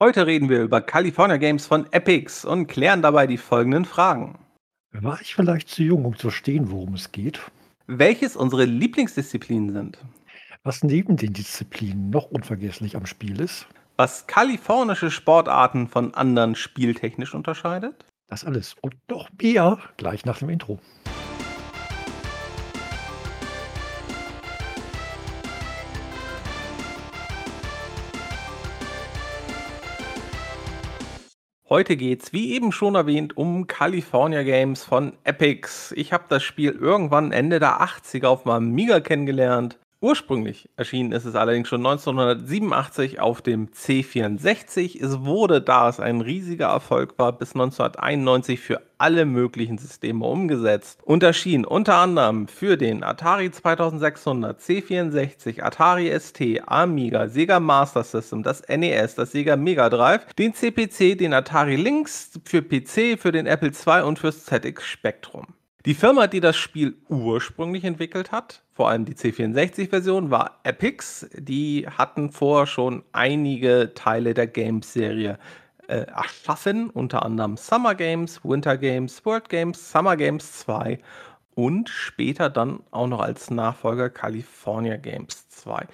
Heute reden wir über California Games von Epix und klären dabei die folgenden Fragen. War ich vielleicht zu jung, um zu verstehen, worum es geht? Welches unsere Lieblingsdisziplinen sind? Was neben den Disziplinen noch unvergesslich am Spiel ist? Was kalifornische Sportarten von anderen spieltechnisch unterscheidet? Das alles und noch mehr gleich nach dem Intro. Heute geht's, wie eben schon erwähnt, um California Games von Epix. Ich habe das Spiel irgendwann Ende der 80er auf meinem Amiga kennengelernt Ursprünglich erschienen ist es allerdings schon 1987 auf dem C64. Es wurde, da es ein riesiger Erfolg war, bis 1991 für alle möglichen Systeme umgesetzt und erschien unter anderem für den Atari 2600, C64, Atari ST, Amiga, Sega Master System, das NES, das Sega Mega Drive, den CPC, den Atari Lynx für PC, für den Apple II und fürs ZX Spectrum. Die Firma, die das Spiel ursprünglich entwickelt hat, vor allem die C64-Version, war Epix. Die hatten vorher schon einige Teile der Games-Serie äh, erschaffen, unter anderem Summer Games, Winter Games, World Games, Summer Games 2 und später dann auch noch als Nachfolger California Games 2.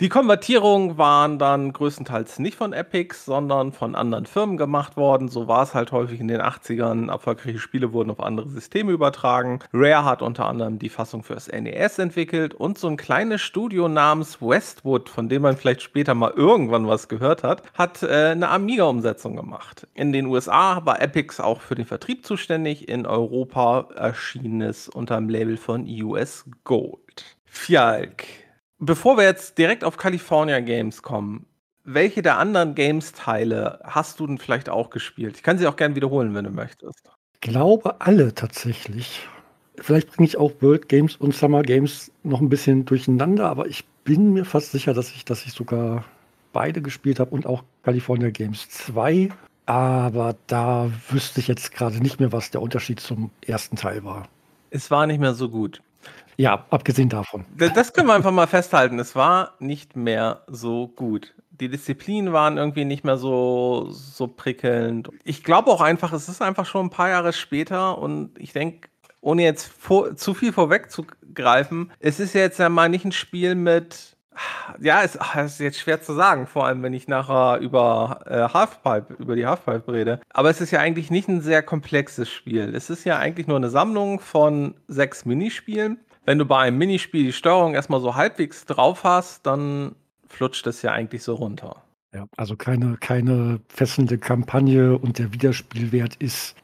Die Konvertierungen waren dann größtenteils nicht von Epic, sondern von anderen Firmen gemacht worden. So war es halt häufig in den 80ern. Erfolgreiche Spiele wurden auf andere Systeme übertragen. Rare hat unter anderem die Fassung fürs NES entwickelt und so ein kleines Studio namens Westwood, von dem man vielleicht später mal irgendwann was gehört hat, hat äh, eine Amiga-Umsetzung gemacht. In den USA war Epic auch für den Vertrieb zuständig. In Europa erschien es unter dem Label von US Gold. Fjalk, Bevor wir jetzt direkt auf California Games kommen, welche der anderen Games-Teile hast du denn vielleicht auch gespielt? Ich kann sie auch gerne wiederholen, wenn du möchtest. Ich glaube alle tatsächlich. Vielleicht bringe ich auch World Games und Summer Games noch ein bisschen durcheinander, aber ich bin mir fast sicher, dass ich, dass ich sogar beide gespielt habe und auch California Games 2. Aber da wüsste ich jetzt gerade nicht mehr, was der Unterschied zum ersten Teil war. Es war nicht mehr so gut. Ja, abgesehen davon. Das können wir einfach mal festhalten. Es war nicht mehr so gut. Die Disziplinen waren irgendwie nicht mehr so, so prickelnd. Ich glaube auch einfach, es ist einfach schon ein paar Jahre später und ich denke, ohne jetzt vor, zu viel vorwegzugreifen, es ist jetzt ja mal nicht ein Spiel mit ja, es ist jetzt schwer zu sagen, vor allem wenn ich nachher über äh, Halfpipe, über die Halfpipe rede. Aber es ist ja eigentlich nicht ein sehr komplexes Spiel. Es ist ja eigentlich nur eine Sammlung von sechs Minispielen wenn du bei einem Minispiel die Steuerung erstmal so halbwegs drauf hast, dann flutscht es ja eigentlich so runter. Ja, also keine, keine fesselnde Kampagne und der Wiederspielwert ist,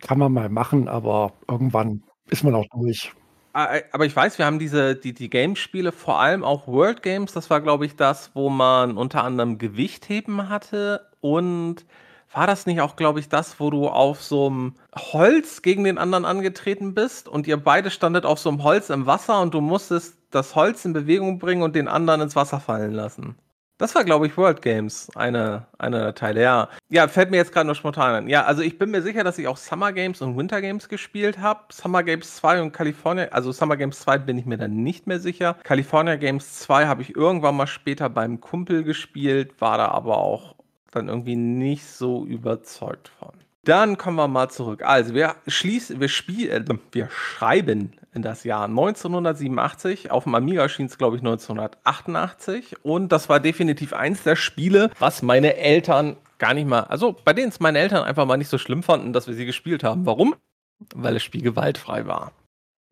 kann man mal machen, aber irgendwann ist man auch durch. Aber ich weiß, wir haben diese, die, die Gamespiele, vor allem auch World Games, das war, glaube ich, das, wo man unter anderem Gewichtheben hatte und war das nicht auch, glaube ich, das, wo du auf so einem Holz gegen den anderen angetreten bist und ihr beide standet auf so einem Holz im Wasser und du musstest das Holz in Bewegung bringen und den anderen ins Wasser fallen lassen? Das war, glaube ich, World Games, eine, eine der Teile, ja. Ja, fällt mir jetzt gerade nur spontan an. Ja, also ich bin mir sicher, dass ich auch Summer Games und Winter Games gespielt habe. Summer Games 2 und California, also Summer Games 2 bin ich mir dann nicht mehr sicher. California Games 2 habe ich irgendwann mal später beim Kumpel gespielt, war da aber auch dann irgendwie nicht so überzeugt von. Dann kommen wir mal zurück. Also wir schließen, wir spielen, äh, wir schreiben in das Jahr 1987. Auf dem Amiga erschien es, glaube ich, 1988. Und das war definitiv eins der Spiele, was meine Eltern gar nicht mal, also bei denen es meine Eltern einfach mal nicht so schlimm fanden, dass wir sie gespielt haben. Warum? Weil das Spiel gewaltfrei war.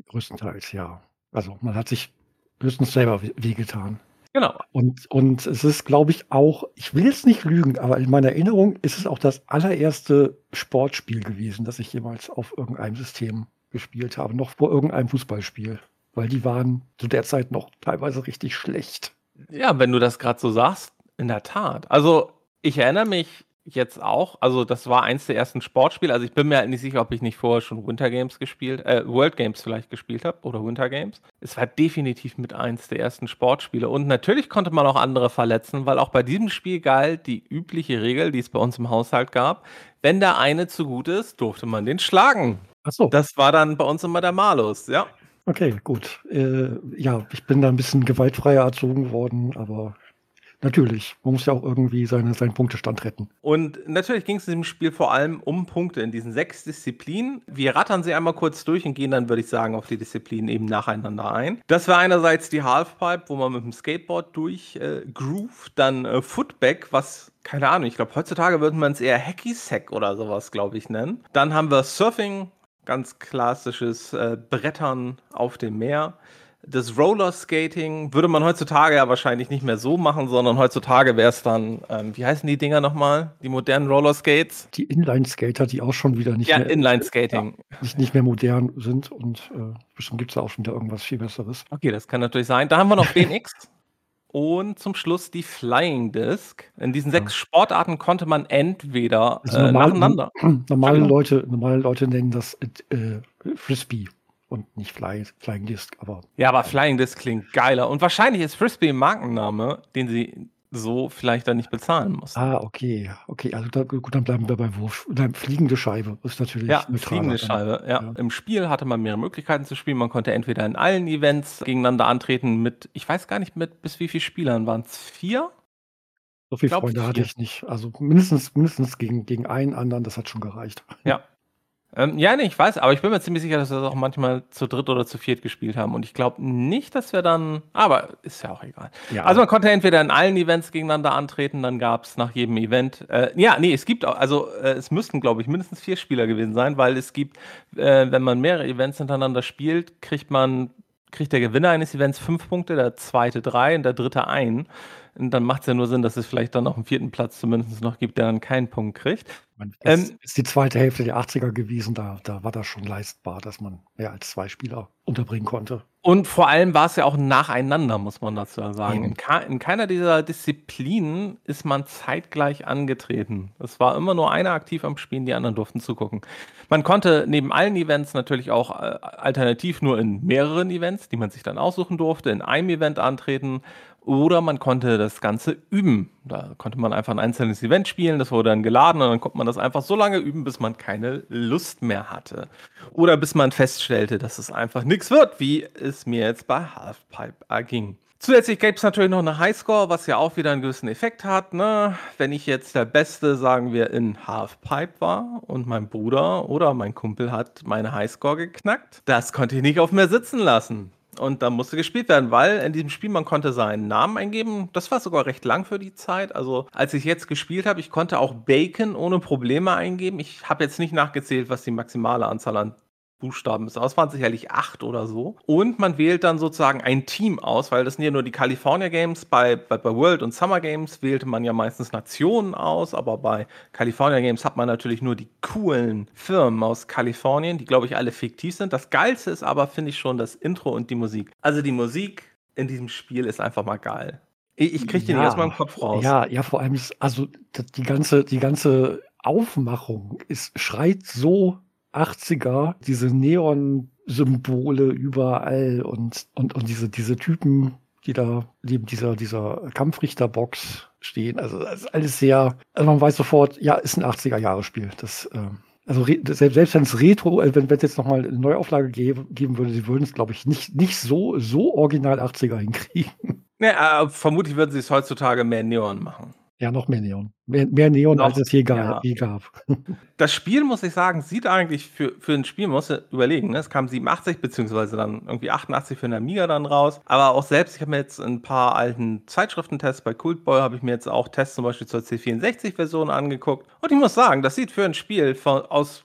Größtenteils, ja. Also man hat sich höchstens selber wehgetan. Genau. Und, und es ist, glaube ich, auch, ich will jetzt nicht lügen, aber in meiner Erinnerung ist es auch das allererste Sportspiel gewesen, das ich jemals auf irgendeinem System gespielt habe, noch vor irgendeinem Fußballspiel. Weil die waren zu der Zeit noch teilweise richtig schlecht. Ja, wenn du das gerade so sagst, in der Tat. Also ich erinnere mich jetzt auch. Also, das war eins der ersten Sportspiele. Also, ich bin mir halt nicht sicher, ob ich nicht vorher schon Winter Games gespielt, äh, World Games vielleicht gespielt habe oder Winter Games. Es war definitiv mit eins der ersten Sportspiele. Und natürlich konnte man auch andere verletzen, weil auch bei diesem Spiel galt die übliche Regel, die es bei uns im Haushalt gab. Wenn der eine zu gut ist, durfte man den schlagen. Ach so. Das war dann bei uns immer der Malus, ja. Okay, gut. Äh, ja, ich bin da ein bisschen gewaltfreier erzogen worden, aber Natürlich. Man muss ja auch irgendwie seine, seinen Punktestand retten. Und natürlich ging es in dem Spiel vor allem um Punkte in diesen sechs Disziplinen. Wir rattern sie einmal kurz durch und gehen dann, würde ich sagen, auf die Disziplinen eben nacheinander ein. Das war einerseits die Halfpipe, wo man mit dem Skateboard durch äh, groove, dann äh, Footback, was keine Ahnung, ich glaube, heutzutage würde man es eher Hacky Sack oder sowas, glaube ich, nennen. Dann haben wir Surfing, ganz klassisches äh, Brettern auf dem Meer das Rollerskating würde man heutzutage ja wahrscheinlich nicht mehr so machen, sondern heutzutage wäre es dann, ähm, wie heißen die Dinger nochmal? Die modernen Rollerskates? Die Inline-Skater, die auch schon wieder nicht ja, mehr. Inline-Skating. Ja, nicht, nicht mehr modern sind und äh, bestimmt gibt es da auch schon wieder irgendwas viel Besseres. Okay, das kann natürlich sein. Da haben wir noch BMX. Und zum Schluss die Flying Disc. In diesen sechs ja. Sportarten konnte man entweder also normal, äh, nacheinander. Normale Leute, normale Leute nennen das äh, Frisbee und nicht Fly, Flying Disc, aber. Ja, aber Flying Disc klingt geiler. Und wahrscheinlich ist Frisbee ein Markenname, den sie so vielleicht dann nicht bezahlen muss. Ah, okay. Okay, also da, gut, dann bleiben wir bei Wurf. Nein, fliegende Scheibe ist natürlich. Ja, fliegende Scheibe, ja. ja. Im Spiel hatte man mehrere Möglichkeiten zu spielen. Man konnte entweder in allen Events gegeneinander antreten mit, ich weiß gar nicht, mit bis wie viele Spielern waren es? Vier? So viele Freunde hatte ich nicht. Also mindestens, mindestens gegen, gegen einen anderen, das hat schon gereicht. Ja, ähm, ja, ne, ich weiß, aber ich bin mir ziemlich sicher, dass wir das auch manchmal zu dritt oder zu viert gespielt haben. Und ich glaube nicht, dass wir dann. Aber ist ja auch egal. Ja. Also man konnte entweder in allen Events gegeneinander antreten, dann gab es nach jedem Event. Äh, ja, nee, es gibt auch, also äh, es müssten, glaube ich, mindestens vier Spieler gewesen sein, weil es gibt, äh, wenn man mehrere Events hintereinander spielt, kriegt man, kriegt der Gewinner eines Events fünf Punkte, der zweite drei und der dritte ein. Dann macht es ja nur Sinn, dass es vielleicht dann noch einen vierten Platz zumindest noch gibt, der dann keinen Punkt kriegt. Es ähm, ist die zweite Hälfte der 80er gewesen, da, da war das schon leistbar, dass man mehr als zwei Spieler unterbringen konnte. Und vor allem war es ja auch nacheinander, muss man dazu sagen. In, in, keiner dieser Disziplinen ist man zeitgleich angetreten. Es war immer nur einer aktiv am Spielen, die anderen durften zugucken. Man konnte neben allen Events natürlich auch äh, alternativ nur in mehreren Events, die man sich dann aussuchen durfte, in einem Event antreten oder man konnte das Ganze üben. Da konnte man einfach ein einzelnes Event spielen, das wurde dann geladen und dann konnte man das einfach so lange üben, bis man keine Lust mehr hatte. Oder bis man feststellte, dass es einfach nichts wird, wie es mir jetzt bei Halfpipe erging. Zusätzlich gäbe es natürlich noch eine Highscore, was ja auch wieder einen gewissen Effekt hat. Ne? Wenn ich jetzt der Beste, sagen wir, in Halfpipe war und mein Bruder oder mein Kumpel hat meine Highscore geknackt, das konnte ich nicht auf mir sitzen lassen. Und da musste gespielt werden, weil in diesem Spiel man konnte seinen Namen eingeben. Das war sogar recht lang für die Zeit. Also als ich jetzt gespielt habe, ich konnte auch Bacon ohne Probleme eingeben. Ich habe jetzt nicht nachgezählt, was die maximale Anzahl an Buchstaben ist. Es waren sicherlich acht oder so. Und man wählt dann sozusagen ein Team aus, weil das sind ja nur die California Games. Bei, bei, bei World und Summer Games wählte man ja meistens Nationen aus, aber bei California Games hat man natürlich nur die coolen Firmen aus Kalifornien, die glaube ich alle fiktiv sind. Das Geilste ist aber, finde ich schon, das Intro und die Musik. Also die Musik in diesem Spiel ist einfach mal geil. Ich, ich kriege den ja, erstmal im Kopf raus. Ja, ja, vor allem, ist, also die ganze, die ganze Aufmachung ist, schreit so 80er, diese Neon-Symbole überall und, und, und diese, diese Typen, die da neben dieser, dieser Kampfrichterbox stehen. Also das ist alles sehr, also man weiß sofort, ja, ist ein 80er-Jahre-Spiel. Das, äh, also selbst, selbst wenn es Retro, äh, wenn es jetzt nochmal eine Neuauflage geben, geben würde, sie würden es, glaube ich, nicht, nicht so, so original 80er hinkriegen. Ja, äh, vermutlich würden sie es heutzutage mehr Neon machen. Ja, noch mehr Neon. Mehr, mehr Neon, noch, als es je, ja. je, gab. Das Spiel, muss ich sagen, sieht eigentlich für, für ein Spiel, muss überlegen, ne? es kam 87 beziehungsweise dann irgendwie 88 für den Amiga dann raus. Aber auch selbst, ich habe mir jetzt ein paar alten Zeitschriftentests bei Cultboy, habe ich mir jetzt auch Tests zum Beispiel zur C64-Version angeguckt. Und ich muss sagen, das sieht für ein Spiel von, aus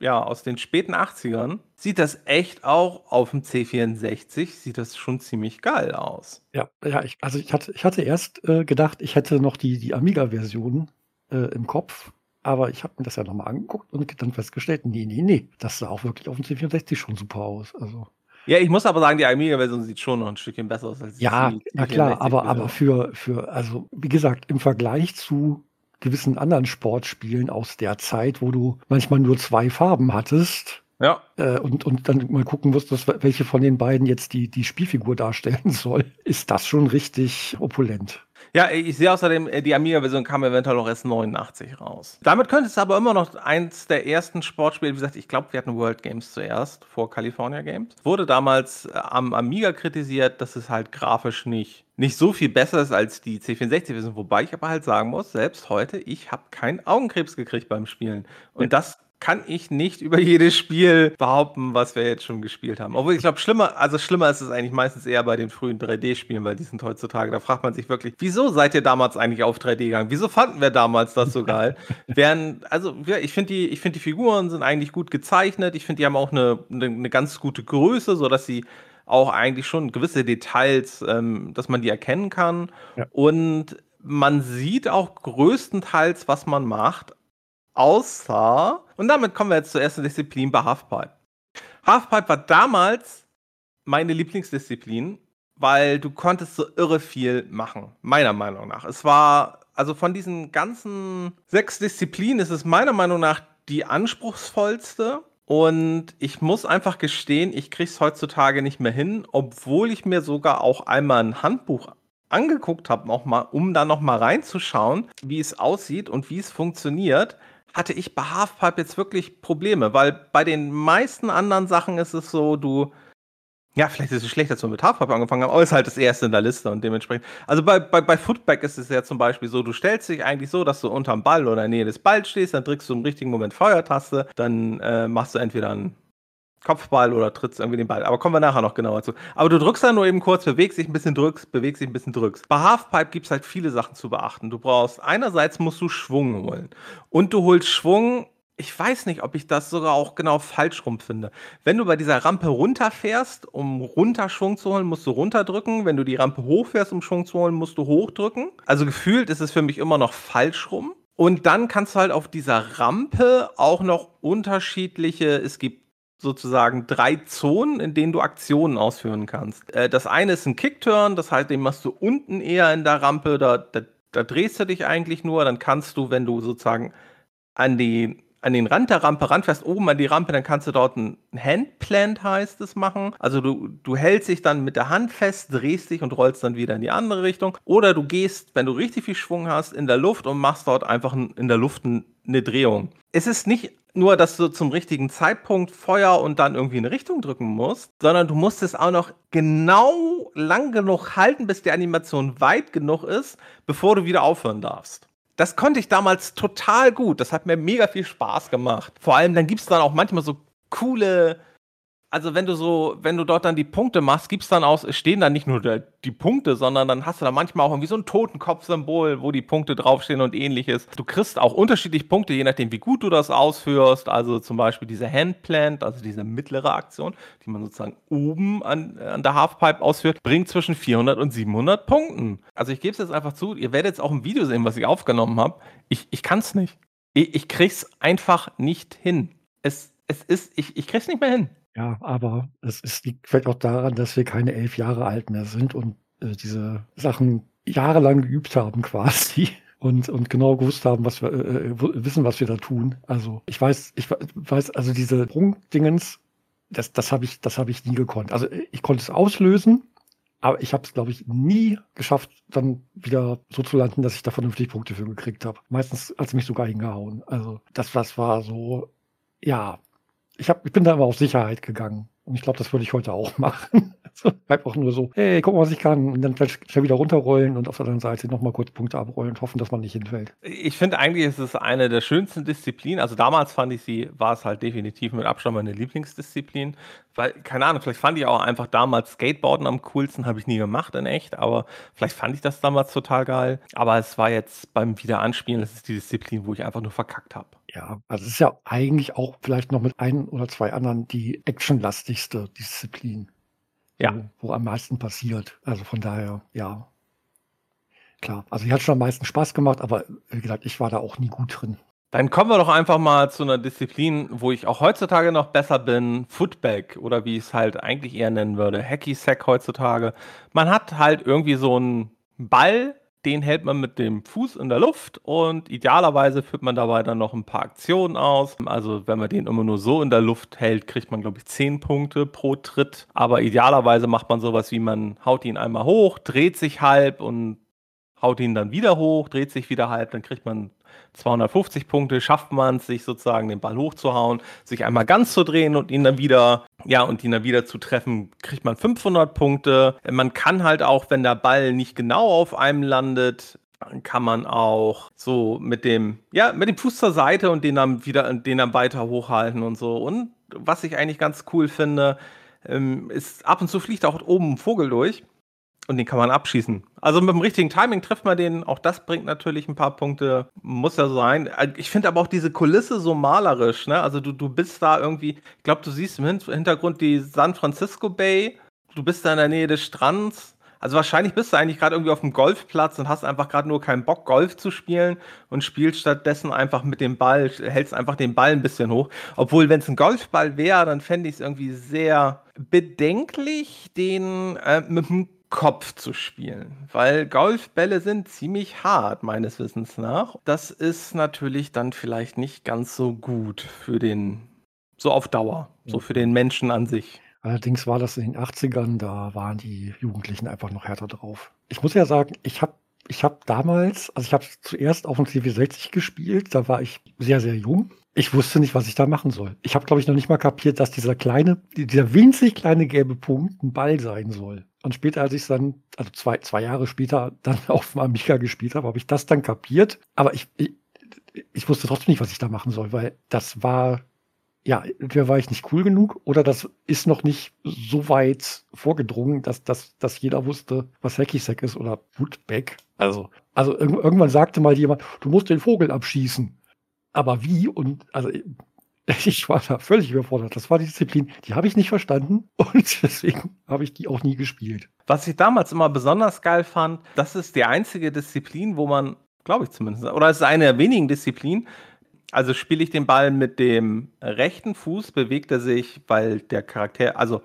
ja, aus den späten 80ern, sieht das echt auch auf dem C64, sieht das schon ziemlich geil aus. Ja, ja, ich, also ich hatte, ich hatte erst äh, gedacht, ich hätte noch die, die Amiga-Version äh, im Kopf, aber ich habe mir das ja nochmal angeguckt und dann festgestellt, nee, nee, nee, das sah auch wirklich auf dem C64 schon super aus. Also. Ja, ich muss aber sagen, die Amiga-Version sieht schon noch ein Stückchen besser aus als die Ja, na klar, aber, aber für, für, also wie gesagt, im Vergleich zu gewissen anderen Sportspielen aus der Zeit, wo du manchmal nur zwei Farben hattest. Ja. Äh, und, und dann mal gucken musstest, welche von den beiden jetzt die, die Spielfigur darstellen soll, ist das schon richtig opulent. Ja, ich sehe außerdem, äh, die Amiga-Version kam eventuell auch erst 89 raus. Damit könnte es aber immer noch eins der ersten Sportspiele, wie gesagt, ich glaube, wir hatten World Games zuerst, vor California Games. Wurde damals äh, am Amiga kritisiert, dass es halt grafisch nicht, nicht so viel besser ist als die C64-Version. Wobei ich aber halt sagen muss, selbst heute, ich habe keinen Augenkrebs gekriegt beim Spielen. Und das kann ich nicht über jedes Spiel behaupten, was wir jetzt schon gespielt haben. Obwohl ich glaube, schlimmer, also schlimmer ist es eigentlich meistens eher bei den frühen 3D-Spielen, weil die sind heutzutage, da fragt man sich wirklich, wieso seid ihr damals eigentlich auf 3D gegangen? Wieso fanden wir damals das so geil? Während, also ja, ich finde die, ich die Figuren sind eigentlich gut gezeichnet. Ich finde, die haben auch eine, eine, eine ganz gute Größe, sodass sie auch eigentlich schon gewisse Details, ähm, dass man die erkennen kann. Ja. Und man sieht auch größtenteils, was man macht, Außer, und damit kommen wir jetzt zur ersten Disziplin bei Halfpipe. Halfpipe war damals meine Lieblingsdisziplin, weil du konntest so irre viel machen, meiner Meinung nach. Es war, also von diesen ganzen sechs Disziplinen ist es meiner Meinung nach die anspruchsvollste. Und ich muss einfach gestehen, ich kriege es heutzutage nicht mehr hin, obwohl ich mir sogar auch einmal ein Handbuch angeguckt habe, um da noch mal reinzuschauen, wie es aussieht und wie es funktioniert hatte ich bei Halfpipe jetzt wirklich Probleme, weil bei den meisten anderen Sachen ist es so, du, ja, vielleicht ist es schlecht, dass wir mit Halfpipe angefangen haben, aber ist halt das erste in der Liste und dementsprechend. Also bei, bei, bei Footback ist es ja zum Beispiel so, du stellst dich eigentlich so, dass du unterm Ball oder in der Nähe des Balls stehst, dann drückst du im richtigen Moment Feuertaste, dann äh, machst du entweder einen Kopfball oder trittst irgendwie den Ball. Aber kommen wir nachher noch genauer zu. Aber du drückst dann nur eben kurz, bewegst dich ein bisschen, drückst, bewegst dich ein bisschen, drückst. Bei Halfpipe gibt es halt viele Sachen zu beachten. Du brauchst, einerseits musst du Schwung holen. Und du holst Schwung, ich weiß nicht, ob ich das sogar auch genau falsch rum finde. Wenn du bei dieser Rampe runterfährst, um Runterschwung zu holen, musst du runterdrücken. Wenn du die Rampe hochfährst, um Schwung zu holen, musst du hochdrücken. Also gefühlt ist es für mich immer noch falsch rum. Und dann kannst du halt auf dieser Rampe auch noch unterschiedliche, es gibt sozusagen drei Zonen, in denen du Aktionen ausführen kannst. Äh, das eine ist ein Kickturn, das heißt, den machst du unten eher in der Rampe, da, da, da drehst du dich eigentlich nur, dann kannst du, wenn du sozusagen an die an den Rand der Rampe ranfährst, oben an die Rampe, dann kannst du dort ein Handplant heißt es machen. Also du, du hältst dich dann mit der Hand fest, drehst dich und rollst dann wieder in die andere Richtung. Oder du gehst, wenn du richtig viel Schwung hast, in der Luft und machst dort einfach in der Luft eine Drehung. Es ist nicht nur, dass du zum richtigen Zeitpunkt Feuer und dann irgendwie eine Richtung drücken musst, sondern du musst es auch noch genau lang genug halten, bis die Animation weit genug ist, bevor du wieder aufhören darfst. Das konnte ich damals total gut. Das hat mir mega viel Spaß gemacht. Vor allem, dann gibt es dann auch manchmal so coole also wenn du so, wenn du dort dann die Punkte machst, gibt's dann aus, stehen dann nicht nur der, die Punkte, sondern dann hast du da manchmal auch irgendwie so ein Totenkopf-Symbol, wo die Punkte draufstehen und ähnliches. Du kriegst auch unterschiedliche Punkte, je nachdem, wie gut du das ausführst. Also zum Beispiel diese Handplant, also diese mittlere Aktion, die man sozusagen oben an, an der Halfpipe ausführt, bringt zwischen 400 und 700 Punkten. Also ich gebe es jetzt einfach zu, ihr werdet jetzt auch ein Video sehen, was ich aufgenommen habe. Ich, ich kann es nicht. Ich, ich krieg's einfach nicht hin. Es, es ist, ich, ich krieg's nicht mehr hin. Ja, aber es ist, liegt vielleicht auch daran, dass wir keine elf Jahre alt mehr sind und äh, diese Sachen jahrelang geübt haben quasi und, und genau gewusst haben, was wir äh, äh wissen, was wir da tun. Also ich weiß, ich weiß, also diese Prunkdingens, das, das habe ich, das ich nie gekonnt. Also ich konnte es auslösen, aber ich habe es, glaube ich, nie geschafft, dann wieder so zu landen, dass ich da vernünftig Punkte für gekriegt habe. Meistens hat es mich sogar hingehauen. Also das, das war so, ja, ich, hab, ich bin da aber auf Sicherheit gegangen. Und ich glaube, das würde ich heute auch machen. Also einfach nur so, hey, guck mal, was ich kann. Und dann vielleicht wieder runterrollen und auf der anderen Seite nochmal kurz Punkte abrollen und hoffen, dass man nicht hinfällt. Ich finde eigentlich, ist es eine der schönsten Disziplinen. Also damals fand ich sie, war es halt definitiv mit Abstand meine Lieblingsdisziplin. Weil, keine Ahnung, vielleicht fand ich auch einfach damals Skateboarden am coolsten, habe ich nie gemacht in echt, aber vielleicht fand ich das damals total geil. Aber es war jetzt beim Wiederanspielen, das ist die Disziplin, wo ich einfach nur verkackt habe. Ja, also es ist ja eigentlich auch vielleicht noch mit ein oder zwei anderen die actionlastigste Disziplin. Ja. Wo, wo am meisten passiert. Also von daher, ja. Klar. Also die hat schon am meisten Spaß gemacht, aber wie gesagt, ich war da auch nie gut drin. Dann kommen wir doch einfach mal zu einer Disziplin, wo ich auch heutzutage noch besser bin. Footback oder wie ich es halt eigentlich eher nennen würde. Hacky Sack heutzutage. Man hat halt irgendwie so einen Ball, den hält man mit dem Fuß in der Luft und idealerweise führt man dabei dann noch ein paar Aktionen aus. Also wenn man den immer nur so in der Luft hält, kriegt man, glaube ich, 10 Punkte pro Tritt. Aber idealerweise macht man sowas wie man haut ihn einmal hoch, dreht sich halb und haut ihn dann wieder hoch, dreht sich wieder halb, dann kriegt man 250 Punkte, schafft man es, sich sozusagen den Ball hochzuhauen, sich einmal ganz zu drehen und ihn dann wieder, ja, und ihn dann wieder zu treffen, kriegt man 500 Punkte. Man kann halt auch, wenn der Ball nicht genau auf einem landet, kann man auch so mit dem, ja, mit dem Fuß zur Seite und den dann wieder, den dann weiter hochhalten und so. Und was ich eigentlich ganz cool finde, ähm, ist, ab und zu fliegt auch oben ein Vogel durch und den kann man abschießen. Also mit dem richtigen Timing trifft man den. Auch das bringt natürlich ein paar Punkte. Muss ja sein. Ich finde aber auch diese Kulisse so malerisch. Ne? Also du, du bist da irgendwie, ich glaube, du siehst im Hintergrund die San Francisco Bay. Du bist da in der Nähe des Strands. Also wahrscheinlich bist du eigentlich gerade irgendwie auf dem Golfplatz und hast einfach gerade nur keinen Bock, Golf zu spielen und spielst stattdessen einfach mit dem Ball, hältst einfach den Ball ein bisschen hoch. Obwohl, wenn es ein Golfball wäre, dann fände ich es irgendwie sehr bedenklich, den äh, mit dem Kopf zu spielen, weil Golfbälle sind ziemlich hart, meines Wissens nach. Das ist natürlich dann vielleicht nicht ganz so gut für den, so auf Dauer, so für den Menschen an sich. Allerdings war das in den 80ern, da waren die Jugendlichen einfach noch härter drauf. Ich muss ja sagen, ich habe ich hab damals, also ich habe zuerst auf dem CV60 gespielt, da war ich sehr, sehr jung. Ich wusste nicht, was ich da machen soll. Ich habe, glaube ich, noch nicht mal kapiert, dass dieser kleine, dieser winzig kleine gelbe Punkt ein Ball sein soll. Und später, als ich es dann, also zwei, zwei Jahre später, dann auf dem Amiga gespielt habe, habe ich das dann kapiert. Aber ich, ich, ich wusste trotzdem nicht, was ich da machen soll, weil das war ja, entweder war ich nicht cool genug oder das ist noch nicht so weit vorgedrungen, dass, dass, dass jeder wusste, was Hacky Sack ist oder Woodback. Also, also irg irgendwann sagte mal jemand, du musst den Vogel abschießen. Aber wie? Und also ich war da völlig überfordert. Das war die Disziplin, die habe ich nicht verstanden und deswegen habe ich die auch nie gespielt. Was ich damals immer besonders geil fand, das ist die einzige Disziplin, wo man, glaube ich zumindest, oder es ist eine der wenigen Disziplinen, also spiele ich den Ball mit dem rechten Fuß, bewegt er sich, weil der Charakter, also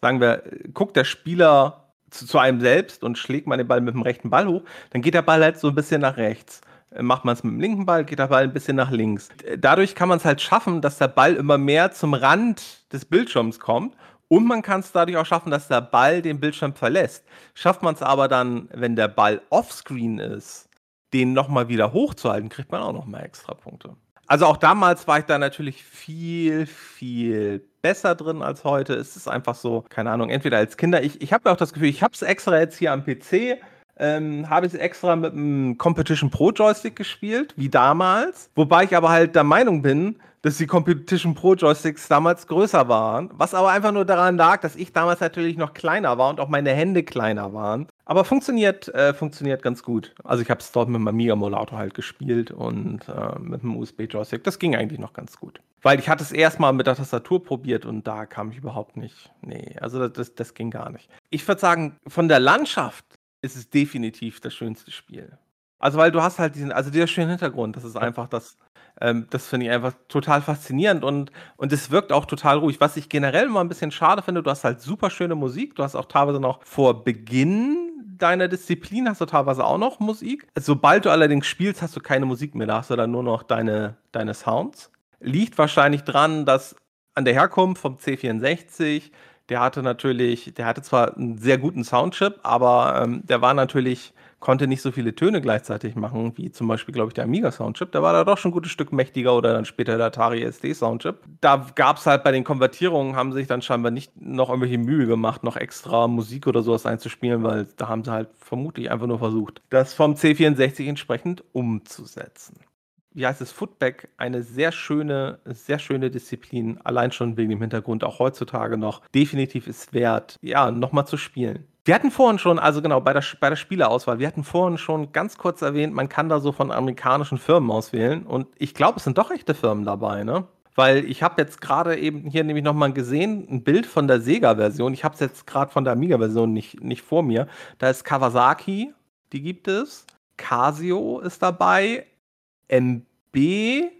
sagen wir, guckt der Spieler zu, zu einem selbst und schlägt man den Ball mit dem rechten Ball hoch, dann geht der Ball halt so ein bisschen nach rechts. Macht man es mit dem linken Ball, geht der Ball ein bisschen nach links. Dadurch kann man es halt schaffen, dass der Ball immer mehr zum Rand des Bildschirms kommt und man kann es dadurch auch schaffen, dass der Ball den Bildschirm verlässt. Schafft man es aber dann, wenn der Ball offscreen ist, den nochmal wieder hochzuhalten, kriegt man auch nochmal extra Punkte. Also auch damals war ich da natürlich viel, viel besser drin als heute. Es ist einfach so, keine Ahnung, entweder als Kinder. Ich, ich habe ja auch das Gefühl, ich habe es extra jetzt hier am PC. Ähm, habe ich extra mit einem Competition Pro Joystick gespielt, wie damals. Wobei ich aber halt der Meinung bin, dass die Competition Pro Joysticks damals größer waren. Was aber einfach nur daran lag, dass ich damals natürlich noch kleiner war und auch meine Hände kleiner waren. Aber funktioniert, äh, funktioniert ganz gut. Also ich habe es dort mit dem Amiga Emulator halt gespielt und äh, mit dem USB Joystick. Das ging eigentlich noch ganz gut. Weil ich hatte es erstmal mit der Tastatur probiert und da kam ich überhaupt nicht. Nee, also das, das ging gar nicht. Ich würde sagen, von der Landschaft ist es definitiv das schönste Spiel. Also weil du hast halt diesen, also dieser schöne Hintergrund, das ist einfach das, ähm, das finde ich einfach total faszinierend und, und es wirkt auch total ruhig. Was ich generell immer ein bisschen schade finde, du hast halt super schöne Musik, du hast auch teilweise noch vor Beginn deiner Disziplin hast du teilweise auch noch Musik. Sobald du allerdings spielst, hast du keine Musik mehr, da hast du dann nur noch deine, deine Sounds. Liegt wahrscheinlich dran, dass an der Herkunft vom C64, der hatte natürlich, der hatte zwar einen sehr guten Soundchip, aber ähm, der war natürlich konnte nicht so viele Töne gleichzeitig machen, wie zum Beispiel, glaube ich, der Amiga Soundchip. Der war da doch schon ein gutes Stück mächtiger oder dann später der Atari SD Soundchip. Da gab es halt bei den Konvertierungen, haben sich dann scheinbar nicht noch irgendwelche Mühe gemacht, noch extra Musik oder sowas einzuspielen, weil da haben sie halt vermutlich einfach nur versucht, das vom C64 entsprechend umzusetzen wie heißt es, Footback, eine sehr schöne, sehr schöne Disziplin, allein schon wegen dem Hintergrund, auch heutzutage noch, definitiv ist wert, ja, nochmal zu spielen. Wir hatten vorhin schon, also genau, bei der, bei der Spielerauswahl, wir hatten vorhin schon ganz kurz erwähnt, man kann da so von amerikanischen Firmen auswählen. Und ich glaube, es sind doch echte Firmen dabei, ne? Weil ich habe jetzt gerade eben hier nämlich nochmal gesehen, ein Bild von der Sega-Version. Ich habe es jetzt gerade von der Amiga-Version nicht, nicht vor mir. Da ist Kawasaki, die gibt es. Casio ist dabei. MB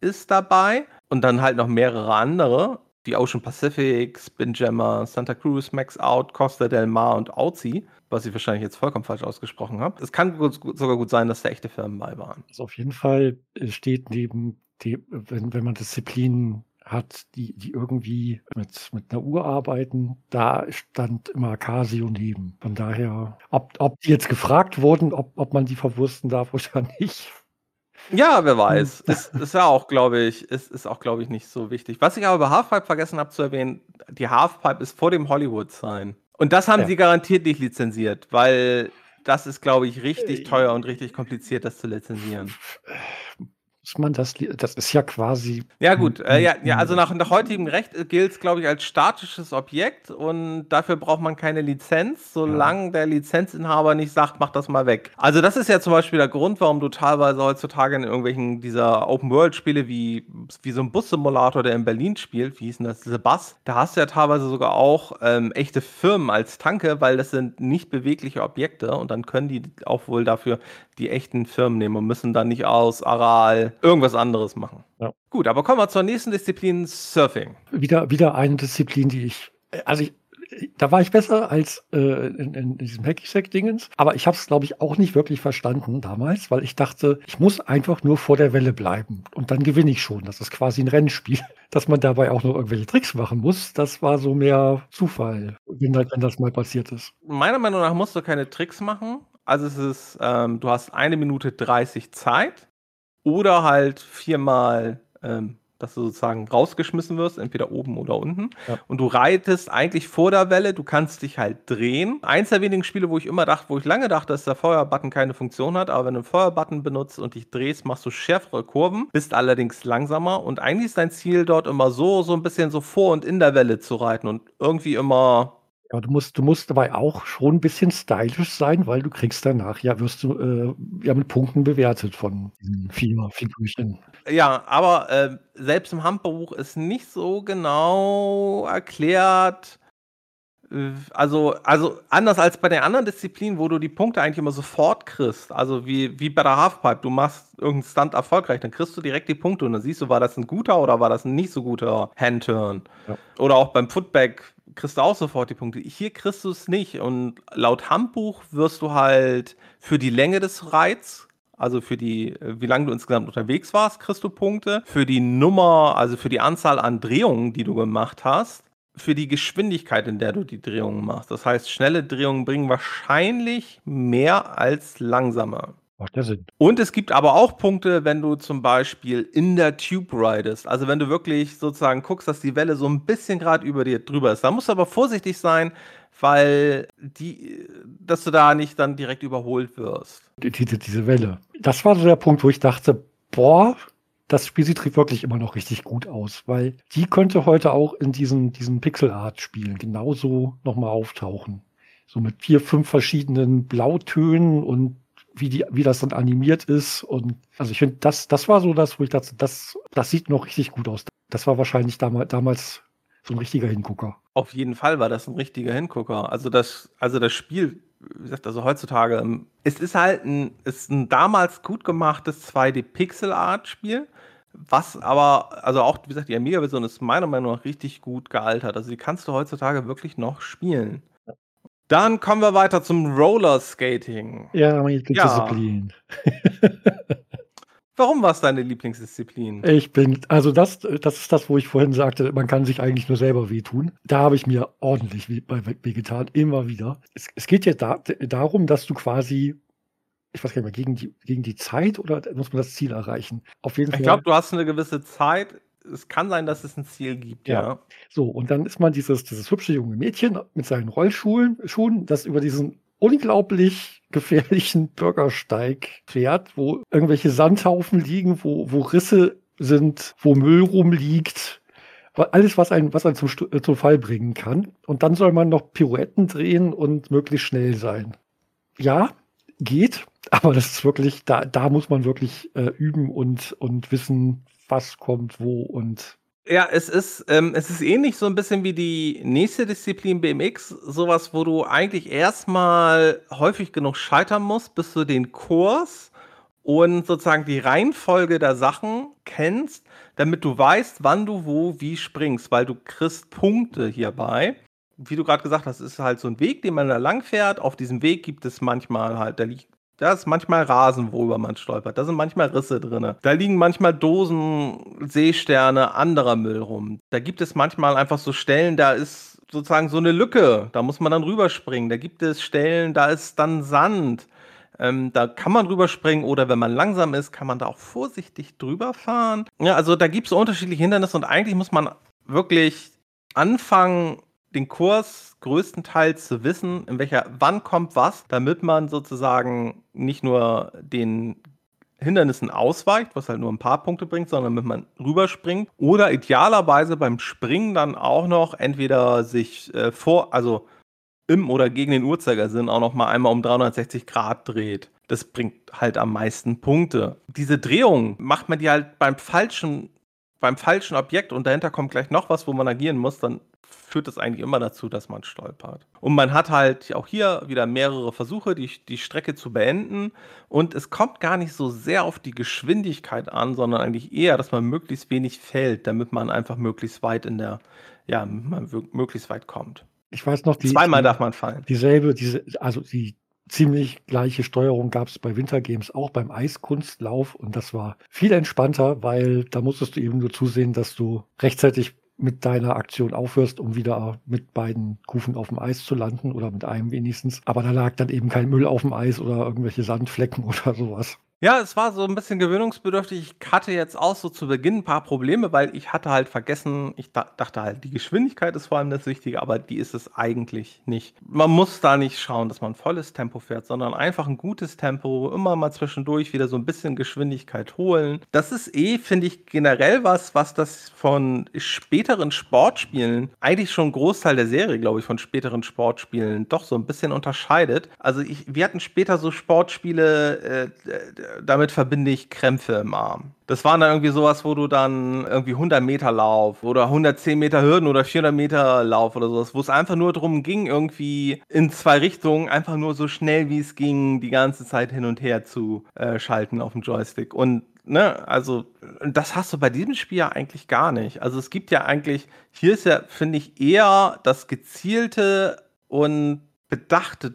ist dabei. Und dann halt noch mehrere andere die Ocean Pacific, Spinjammer, Santa Cruz, Max Out, Costa del Mar und Auzi, was ich wahrscheinlich jetzt vollkommen falsch ausgesprochen habe. Es kann sogar gut sein, dass da echte Firmen bei waren. Also auf jeden Fall steht neben, die, wenn, wenn man Disziplinen hat, die, die irgendwie mit, mit einer Uhr arbeiten, da stand immer Casio neben. Von daher, ob, ob die jetzt gefragt wurden, ob, ob man die verwursten darf oder nicht, ja, wer weiß. ist, ist ja auch, glaube ich, ist, ist auch, glaube ich, nicht so wichtig. Was ich aber über Halfpipe vergessen habe zu erwähnen, die Halfpipe ist vor dem Hollywood-Sign. Und das haben ja. sie garantiert nicht lizenziert, weil das ist, glaube ich, richtig äh, teuer und richtig kompliziert, das zu lizenzieren man das, das ist ja quasi. Ja, gut, äh, ja, ja, also nach, nach heutigem Recht gilt es, glaube ich, als statisches Objekt und dafür braucht man keine Lizenz, solange ja. der Lizenzinhaber nicht sagt, mach das mal weg. Also, das ist ja zum Beispiel der Grund, warum du teilweise heutzutage in irgendwelchen dieser Open-World-Spiele wie, wie so ein Bus-Simulator, der in Berlin spielt, wie hieß denn das, diese Bus, da hast du ja teilweise sogar auch ähm, echte Firmen als Tanke, weil das sind nicht bewegliche Objekte und dann können die auch wohl dafür die echten Firmen nehmen und müssen dann nicht aus Aral irgendwas anderes machen. Ja. Gut, aber kommen wir zur nächsten Disziplin, Surfing. Wieder, wieder eine Disziplin, die ich, also ich, da war ich besser als äh, in, in, diesem Hacky-Sack-Dingens. Aber ich habe es, glaube ich, auch nicht wirklich verstanden damals, weil ich dachte, ich muss einfach nur vor der Welle bleiben. Und dann gewinne ich schon. Das ist quasi ein Rennspiel. Dass man dabei auch noch irgendwelche Tricks machen muss, das war so mehr Zufall, wenn, wenn das mal passiert ist. Meiner Meinung nach musst du keine Tricks machen. Also es ist, ähm, du hast eine Minute 30 Zeit oder halt viermal, ähm, dass du sozusagen rausgeschmissen wirst, entweder oben oder unten. Ja. Und du reitest eigentlich vor der Welle, du kannst dich halt drehen. Eins der wenigen Spiele, wo ich immer dachte, wo ich lange dachte, dass der Feuerbutton keine Funktion hat, aber wenn du einen Feuerbutton benutzt und dich drehst, machst du schärfere Kurven, bist allerdings langsamer. Und eigentlich ist dein Ziel dort immer so, so ein bisschen so vor und in der Welle zu reiten und irgendwie immer ja, du musst, du musst dabei auch schon ein bisschen stylisch sein, weil du kriegst danach, ja, wirst du äh, ja mit Punkten bewertet von diesen vier Figürchen. Ja, aber äh, selbst im Handbuch ist nicht so genau erklärt, also, also anders als bei den anderen Disziplinen, wo du die Punkte eigentlich immer sofort kriegst, also wie, wie bei der Halfpipe, du machst irgendeinen Stunt erfolgreich, dann kriegst du direkt die Punkte und dann siehst du, war das ein guter oder war das ein nicht so guter Handturn. Ja. Oder auch beim Footback kriegst du auch sofort die Punkte. Hier kriegst du es nicht. Und laut Handbuch wirst du halt für die Länge des Reits, also für die, wie lange du insgesamt unterwegs warst, kriegst du Punkte. Für die Nummer, also für die Anzahl an Drehungen, die du gemacht hast. Für die Geschwindigkeit, in der du die Drehungen machst. Das heißt, schnelle Drehungen bringen wahrscheinlich mehr als langsame. Macht ja Sinn. Und es gibt aber auch Punkte, wenn du zum Beispiel in der Tube ridest. Also wenn du wirklich sozusagen guckst, dass die Welle so ein bisschen gerade über dir drüber ist. Da musst du aber vorsichtig sein, weil die, dass du da nicht dann direkt überholt wirst. Diese, diese Welle. Das war so der Punkt, wo ich dachte, boah, das Spiel sieht wirklich immer noch richtig gut aus, weil die könnte heute auch in diesen, diesen Pixel-Art-Spielen genauso nochmal auftauchen. So mit vier, fünf verschiedenen Blautönen und wie, die, wie das dann animiert ist. Und also ich finde, das, das war so das, wo ich dachte, das, das sieht noch richtig gut aus. Das war wahrscheinlich damals, damals so ein richtiger Hingucker. Auf jeden Fall war das ein richtiger Hingucker. Also das, also das Spiel, wie gesagt, also heutzutage, es ist halt ein, ist ein damals gut gemachtes 2D-Pixel-Art-Spiel. Was aber, also auch, wie gesagt, die Amiga-Version ist meiner Meinung nach richtig gut gealtert. Also die kannst du heutzutage wirklich noch spielen. Dann kommen wir weiter zum Roller Skating. Ja, meine Lieblingsdisziplin. Ja. Warum war es deine Lieblingsdisziplin? Ich bin, also das, das ist das, wo ich vorhin sagte, man kann sich eigentlich nur selber wehtun. Da habe ich mir ordentlich wehgetan, immer wieder. Es, es geht ja da, darum, dass du quasi, ich weiß gar nicht mehr, gegen die, gegen die Zeit oder muss man das Ziel erreichen? Auf jeden Fall. Ich glaube, du hast eine gewisse Zeit es kann sein, dass es ein Ziel gibt, ja. ja. So, und dann ist man dieses, dieses hübsche junge Mädchen mit seinen Rollschuhen, Schuhen, das über diesen unglaublich gefährlichen Bürgersteig fährt, wo irgendwelche Sandhaufen liegen, wo, wo Risse sind, wo Müll rumliegt. Alles, was einen, was einen zum, äh, zum Fall bringen kann. Und dann soll man noch Pirouetten drehen und möglichst schnell sein. Ja, geht, aber das ist wirklich, da, da muss man wirklich äh, üben und, und wissen, was kommt wo und ja, es ist, ähm, es ist ähnlich so ein bisschen wie die nächste Disziplin BMX, sowas, wo du eigentlich erstmal häufig genug scheitern musst, bis du den Kurs und sozusagen die Reihenfolge der Sachen kennst, damit du weißt, wann du wo wie springst, weil du kriegst Punkte hierbei. Wie du gerade gesagt hast, ist halt so ein Weg, den man da lang fährt. Auf diesem Weg gibt es manchmal halt, da liegt Da ist manchmal Rasen, worüber man stolpert. Da sind manchmal Risse drin. Da liegen manchmal Dosen, Seesterne, anderer Müll rum. Da gibt es manchmal einfach so Stellen, da ist sozusagen so eine Lücke. Da muss man dann rüberspringen. Da gibt es Stellen, da ist dann Sand. Ähm, da kann man rüberspringen oder wenn man langsam ist, kann man da auch vorsichtig drüber fahren. Ja, also da gibt es unterschiedliche Hindernisse und eigentlich muss man wirklich anfangen, den Kurs größtenteils zu wissen, in welcher, wann kommt was, damit man sozusagen nicht nur den Hindernissen ausweicht, was halt nur ein paar Punkte bringt, sondern damit man rüberspringt. Oder idealerweise beim Springen dann auch noch entweder sich äh, vor, also im oder gegen den Uhrzeigersinn auch noch mal einmal um 360 Grad dreht. Das bringt halt am meisten Punkte. Diese Drehung macht man die halt beim falschen, beim falschen Objekt und dahinter kommt gleich noch was, wo man agieren muss, dann führt das eigentlich immer dazu, dass man stolpert. Und man hat halt auch hier wieder mehrere Versuche, die, die Strecke zu beenden. Und es kommt gar nicht so sehr auf die Geschwindigkeit an, sondern eigentlich eher, dass man möglichst wenig fällt, damit man einfach möglichst weit in der, ja, möglichst weit kommt. Ich weiß noch, die, zweimal darf man fallen. Dieselbe, diese, also die ziemlich gleiche Steuerung gab es bei Wintergames auch beim Eiskunstlauf und das war viel entspannter, weil da musstest du eben nur zusehen, dass du rechtzeitig mit deiner Aktion aufhörst, um wieder mit beiden Kufen auf dem Eis zu landen oder mit einem wenigstens. Aber da lag dann eben kein Müll auf dem Eis oder irgendwelche Sandflecken oder sowas. Ja, es war so ein bisschen gewöhnungsbedürftig. Ich hatte jetzt auch so zu Beginn ein paar Probleme, weil ich hatte halt vergessen, ich dachte halt, die Geschwindigkeit ist vor allem das Wichtige, aber die ist es eigentlich nicht. Man muss da nicht schauen, dass man volles Tempo fährt, sondern einfach ein gutes Tempo, immer mal zwischendurch wieder so ein bisschen Geschwindigkeit holen. Das ist eh, finde ich, generell was, was das von späteren Sportspielen, eigentlich schon ein Großteil der Serie, glaube ich, von späteren Sportspielen doch so ein bisschen unterscheidet. Also ich, wir hatten später so Sportspiele, äh, damit verbinde ich Krämpfe im Arm. Das waren dann irgendwie sowas, wo du dann irgendwie 100 Meter Lauf oder 110 Meter Hürden oder 400 Meter Lauf oder sowas, wo es einfach nur darum ging, irgendwie in zwei Richtungen einfach nur so schnell wie es ging, die ganze Zeit hin und her zu äh, schalten auf dem Joystick. Und ne, also das hast du bei diesem Spiel ja eigentlich gar nicht. Also es gibt ja eigentlich, hier ist ja, finde ich, eher das gezielte und bedachte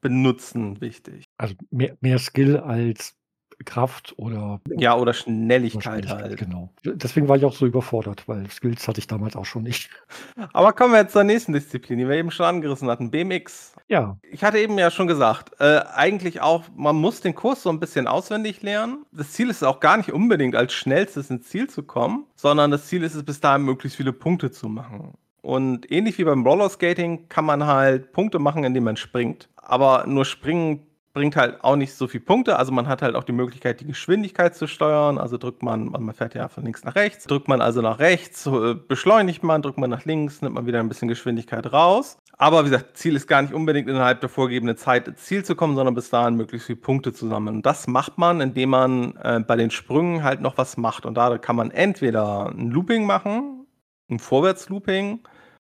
Benutzen wichtig. Also mehr, mehr Skill als Kraft oder. Ja, oder Schnelligkeit, halt. Genau. Deswegen war ich auch so überfordert, weil Skills hatte ich damals auch schon nicht. Aber kommen wir jetzt zur nächsten Disziplin, die wir eben schon angerissen hatten: BMX. Ja. Ich hatte eben ja schon gesagt, äh, eigentlich auch, man muss den Kurs so ein bisschen auswendig lernen. Das Ziel ist auch gar nicht unbedingt als schnellstes ins Ziel zu kommen, sondern das Ziel ist es, bis dahin möglichst viele Punkte zu machen. Und ähnlich wie beim Rollerskating kann man halt Punkte machen, indem man springt. Aber nur springen bringt halt auch nicht so viele Punkte. Also man hat halt auch die Möglichkeit, die Geschwindigkeit zu steuern. Also drückt man, man fährt ja von links nach rechts, drückt man also nach rechts, äh, beschleunigt man, drückt man nach links, nimmt man wieder ein bisschen Geschwindigkeit raus. Aber wie gesagt, Ziel ist gar nicht unbedingt innerhalb der vorgegebenen Zeit ins Ziel zu kommen, sondern bis dahin möglichst viele Punkte zu sammeln. Und das macht man, indem man äh, bei den Sprüngen halt noch was macht. Und da kann man entweder ein Looping machen, ein Vorwärtslooping,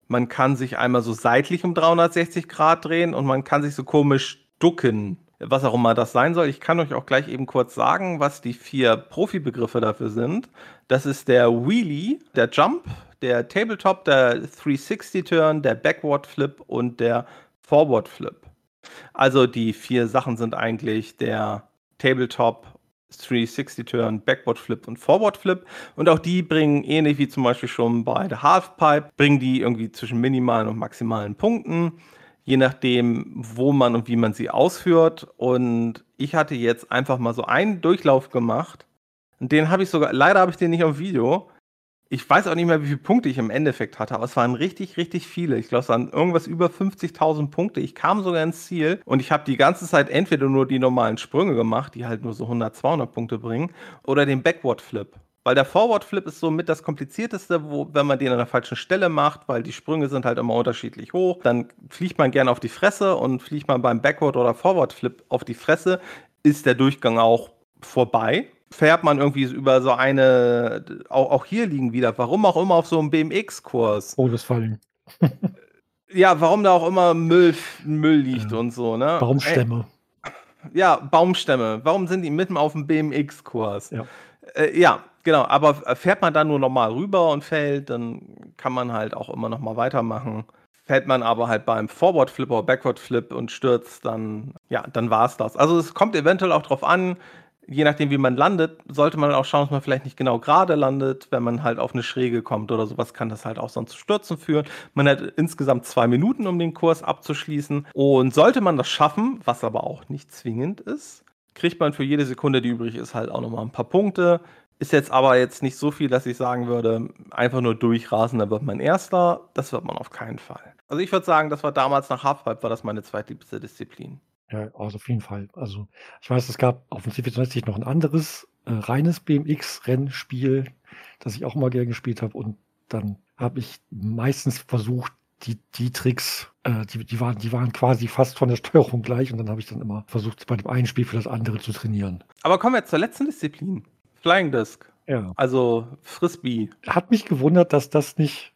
man kann sich einmal so seitlich um 360 Grad drehen und man kann sich so komisch ducken was auch immer das sein soll. Ich kann euch auch gleich eben kurz sagen, was die vier Profibegriffe dafür sind. Das ist der Wheelie, der Jump, der Tabletop, der 360-Turn, der Backward Flip und der Forward Flip. Also die vier Sachen sind eigentlich der Tabletop, 360-Turn, Backward Flip und Forward Flip. Und auch die bringen, ähnlich wie zum Beispiel schon bei der Halfpipe, bringen die irgendwie zwischen minimalen und maximalen Punkten je nachdem, wo man und wie man sie ausführt. Und ich hatte jetzt einfach mal so einen Durchlauf gemacht. Den habe ich sogar, leider habe ich den nicht auf Video. Ich weiß auch nicht mehr, wie viele Punkte ich im Endeffekt hatte, aber es waren richtig, richtig viele. Ich glaube, es waren irgendwas über 50.000 Punkte. Ich kam sogar ins Ziel und ich habe die ganze Zeit entweder nur die normalen Sprünge gemacht, die halt nur so 100, 200 Punkte bringen, oder den Backward Flip. Weil der Forward Flip ist somit das komplizierteste, wo, wenn man den an der falschen Stelle macht, weil die Sprünge sind halt immer unterschiedlich hoch, dann fliegt man gerne auf die Fresse und fliegt man beim Backward oder Forward Flip auf die Fresse, ist der Durchgang auch vorbei. Fährt man irgendwie über so eine, auch, auch hier liegen wieder, warum auch immer auf so einem BMX-Kurs. Oh, das fallen. ja, warum da auch immer Müll, Müll liegt ja. und so, ne? Baumstämme. Ja, Baumstämme. Warum sind die mitten auf dem BMX-Kurs? Ja. Äh, ja, Genau, aber fährt man dann nur nochmal rüber und fällt, dann kann man halt auch immer nochmal weitermachen. fällt man aber halt beim Forward Flip oder Backward Flip und stürzt, dann, ja, dann war es das. Also es kommt eventuell auch drauf an, je nachdem, wie man landet, sollte man auch schauen, dass man vielleicht nicht genau gerade landet. Wenn man halt auf eine Schräge kommt oder sowas, kann das halt auch sonst zu Stürzen führen. Man hat insgesamt zwei Minuten, um den Kurs abzuschließen. Und sollte man das schaffen, was aber auch nicht zwingend ist, kriegt man für jede Sekunde, die übrig ist, halt auch nochmal ein paar Punkte. Ist jetzt aber jetzt nicht so viel, dass ich sagen würde, einfach nur durchrasen, dann wird man Erster. Das wird man auf keinen Fall. Also ich würde sagen, das war damals nach Halfpipe, war das meine zweitliebste Disziplin. Ja, also auf jeden Fall. Also ich weiß, es gab auf dem C64 noch ein anderes äh, reines BMX-Rennspiel, das ich auch mal gerne gespielt habe. Und dann habe ich meistens versucht, die, die Tricks, äh, die, die, waren, die waren quasi fast von der Steuerung gleich. Und dann habe ich dann immer versucht, bei dem einen Spiel für das andere zu trainieren. Aber kommen wir zur letzten Disziplin. Flying Disc. Ja. Also Frisbee. Hat mich gewundert, dass das nicht,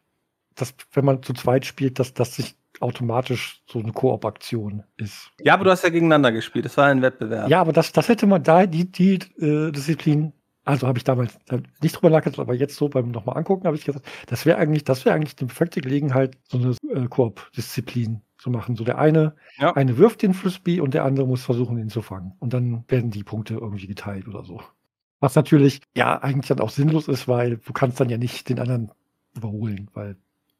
dass, wenn man zu zweit spielt, dass das sich automatisch so eine Koop-Aktion ist. Ja, aber du hast ja gegeneinander gespielt. Das war ein Wettbewerb. Ja, aber das, das hätte man da, die, die äh, Disziplin, also habe ich damals nicht drüber nachgedacht, aber jetzt so beim nochmal angucken, habe ich gesagt, das wäre eigentlich, das wäre eigentlich die perfekte Gelegenheit, so eine äh, Koop-Disziplin zu machen. So der eine, ja. eine wirft den Frisbee und der andere muss versuchen, ihn zu fangen. Und dann werden die Punkte irgendwie geteilt oder so. Was natürlich ja eigentlich dann auch sinnlos ist, weil du kannst dann ja nicht den anderen überholen, weil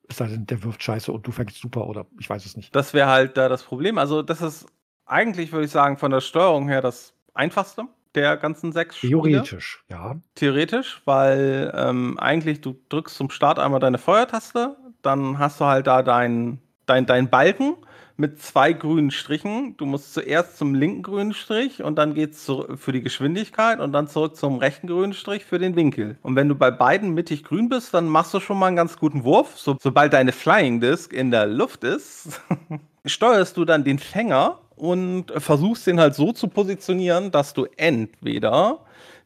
es sei denn, der wirft scheiße und du fängst super oder ich weiß es nicht. Das wäre halt da das Problem. Also, das ist eigentlich, würde ich sagen, von der Steuerung her das einfachste der ganzen sechs Theoretisch, Spiele. ja. Theoretisch, weil ähm, eigentlich du drückst zum Start einmal deine Feuertaste, dann hast du halt da deinen dein, dein Balken mit zwei grünen Strichen. Du musst zuerst zum linken grünen Strich und dann geht es für die Geschwindigkeit und dann zurück zum rechten grünen Strich für den Winkel. Und wenn du bei beiden mittig grün bist, dann machst du schon mal einen ganz guten Wurf. So, sobald deine Flying Disc in der Luft ist, steuerst du dann den Fänger und versuchst den halt so zu positionieren, dass du entweder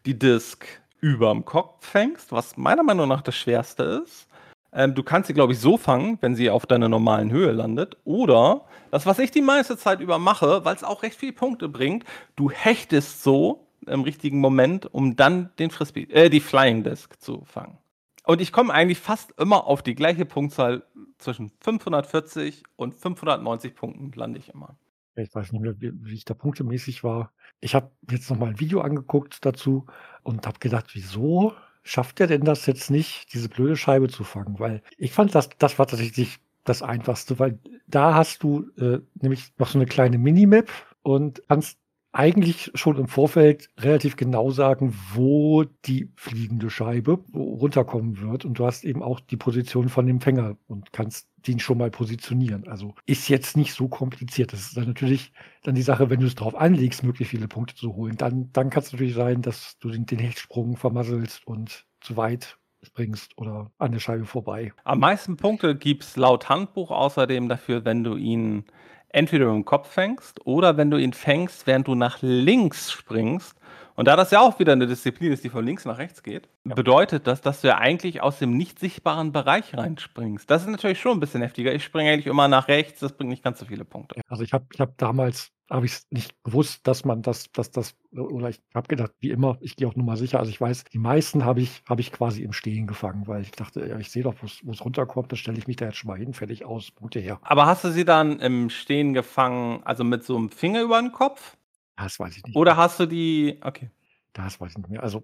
die Disc überm Kopf fängst, was meiner Meinung nach das Schwerste ist, ähm, du kannst sie, glaube ich, so fangen, wenn sie auf deiner normalen Höhe landet. Oder das, was ich die meiste Zeit über mache, weil es auch recht viele Punkte bringt, du hechtest so im richtigen Moment, um dann den Frisbee, äh, die Flying Disc zu fangen. Und ich komme eigentlich fast immer auf die gleiche Punktzahl zwischen 540 und 590 Punkten lande ich immer. Ich weiß nicht mehr, wie, ich da punktemäßig war. Ich habe jetzt noch mal ein Video angeguckt dazu und habe gedacht, wieso schafft er denn das jetzt nicht, diese blöde Scheibe zu fangen? Weil ich fand, das, das war tatsächlich das Einfachste, weil da hast du äh, nämlich noch so eine kleine Minimap und kannst eigentlich schon im Vorfeld relativ genau sagen, wo die fliegende Scheibe runterkommen wird. Und du hast eben auch die Position von dem Fänger und kannst den schon mal positionieren. Also ist jetzt nicht so kompliziert. Das ist dann natürlich dann die Sache, wenn du es drauf anlegst, möglichst viele Punkte zu holen. Dann, dann kann es natürlich sein, dass du den, den Hechtsprung vermasselst und zu weit springst oder an der Scheibe vorbei. Am meisten Punkte gibt es laut Handbuch außerdem dafür, wenn du ihn entweder im Kopf fängst oder wenn du ihn fängst, während du nach links springst. Und da das ja auch wieder eine Disziplin ist, die von links nach rechts geht, ja. bedeutet das, dass du ja eigentlich aus dem nicht sichtbaren Bereich reinspringst. Das ist natürlich schon ein bisschen heftiger. Ich springe eigentlich immer nach rechts, das bringt nicht ganz so viele Punkte. Also ich habe ich hab damals habe ich nicht gewusst, dass man das, dass das, oder ich habe gedacht, wie immer, ich gehe auch nur mal sicher. Also ich weiß, die meisten habe ich, habe ich quasi im Stehen gefangen, weil ich dachte, ja, ich sehe doch, wo es runterkommt, dann stelle ich mich da jetzt schon mal hin, fertig aus, Punkte her. Aber hast du sie dann im Stehen gefangen, also mit so einem Finger über den Kopf? Das weiß ich nicht. Oder hast du die, okay. Das weiß ich nicht mehr. Also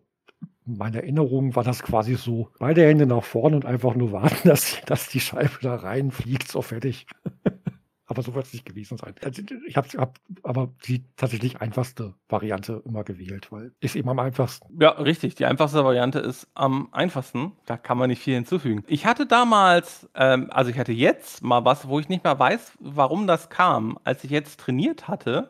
meine Erinnerung war das quasi so, beide Hände nach vorne und einfach nur warten, dass, dass die Scheibe da reinfliegt, so fertig. Aber so wird es nicht gewesen sein. Also ich habe hab aber die tatsächlich einfachste Variante immer gewählt, weil ist eben am einfachsten. Ja, richtig. Die einfachste Variante ist am einfachsten. Da kann man nicht viel hinzufügen. Ich hatte damals, ähm, also ich hatte jetzt mal was, wo ich nicht mehr weiß, warum das kam. Als ich jetzt trainiert hatte,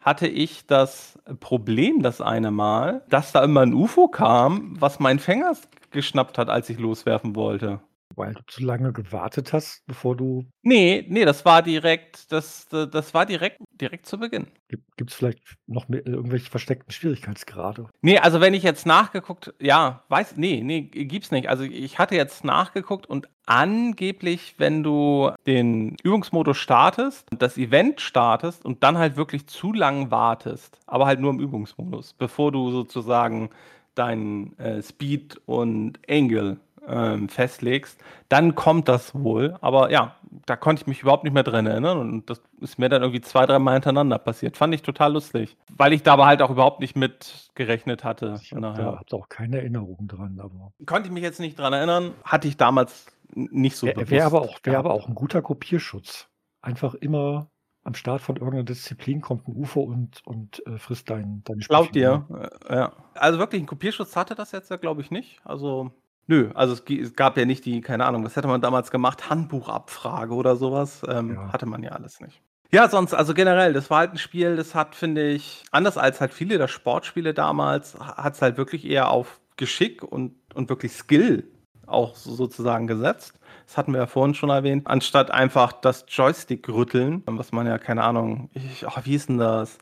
hatte ich das Problem das eine Mal, dass da immer ein UFO kam, was mein Fänger geschnappt hat, als ich loswerfen wollte. Weil du zu lange gewartet hast, bevor du. Nee, nee, das war direkt, das, das war direkt, direkt zu Beginn. Gibt es vielleicht noch mehr, irgendwelche versteckten Schwierigkeitsgrade? Nee, also wenn ich jetzt nachgeguckt, ja, weiß, nee, nee, gibt's nicht. Also ich hatte jetzt nachgeguckt und angeblich, wenn du den Übungsmodus startest, das Event startest und dann halt wirklich zu lang wartest, aber halt nur im Übungsmodus, bevor du sozusagen deinen äh, Speed und Angle ähm, festlegst, dann kommt das wohl. Aber ja, da konnte ich mich überhaupt nicht mehr dran erinnern und das ist mir dann irgendwie zwei, dreimal hintereinander passiert. Fand ich total lustig, weil ich da aber halt auch überhaupt nicht mit gerechnet hatte. Ich habe da auch keine Erinnerung dran. Aber konnte ich mich jetzt nicht dran erinnern, hatte ich damals nicht so Wäre wär aber, auch, wär aber auch ein guter Kopierschutz. Einfach immer am Start von irgendeiner Disziplin kommt ein UFO und, und äh, frisst dein, deine Glaub dir, ja. Also wirklich, ein Kopierschutz hatte das jetzt ja, glaube ich, nicht. Also, nö, also es, es, gab ja nicht die, keine Ahnung, was hätte man damals gemacht? Handbuchabfrage oder sowas. Ähm, ja. Hatte man ja alles nicht. Ja, sonst, also generell, das war halt ein Spiel, das hat, finde ich, anders als halt viele der Sportspiele damals, hat es halt wirklich eher auf Geschick und, und wirklich Skill auch sozusagen gesetzt. Das hatten wir ja vorhin schon erwähnt. Anstatt einfach das Joystick rütteln, was man ja, keine Ahnung, ich, ach, wie ist denn das?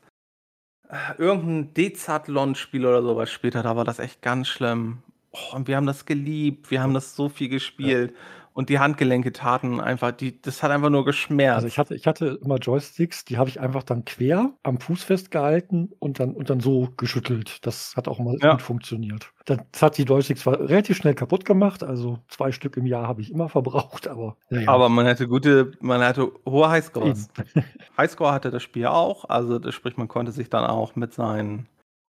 Irgendein Decathlon-Spiel oder sowas später, da war das echt ganz schlimm. Oh, und wir haben das geliebt, wir haben das so viel gespielt. Ja. Und die Handgelenke taten einfach, die, das hat einfach nur geschmerzt. Also ich hatte, ich hatte immer Joysticks, die habe ich einfach dann quer am Fuß festgehalten und dann, und dann so geschüttelt. Das hat auch mal ja. gut funktioniert. Das hat die Joysticks zwar relativ schnell kaputt gemacht, also zwei Stück im Jahr habe ich immer verbraucht, aber. Ja. Aber man hatte gute, man hatte hohe Highscores. Highscore hatte das Spiel auch, also das, sprich, man konnte sich dann auch mit seinen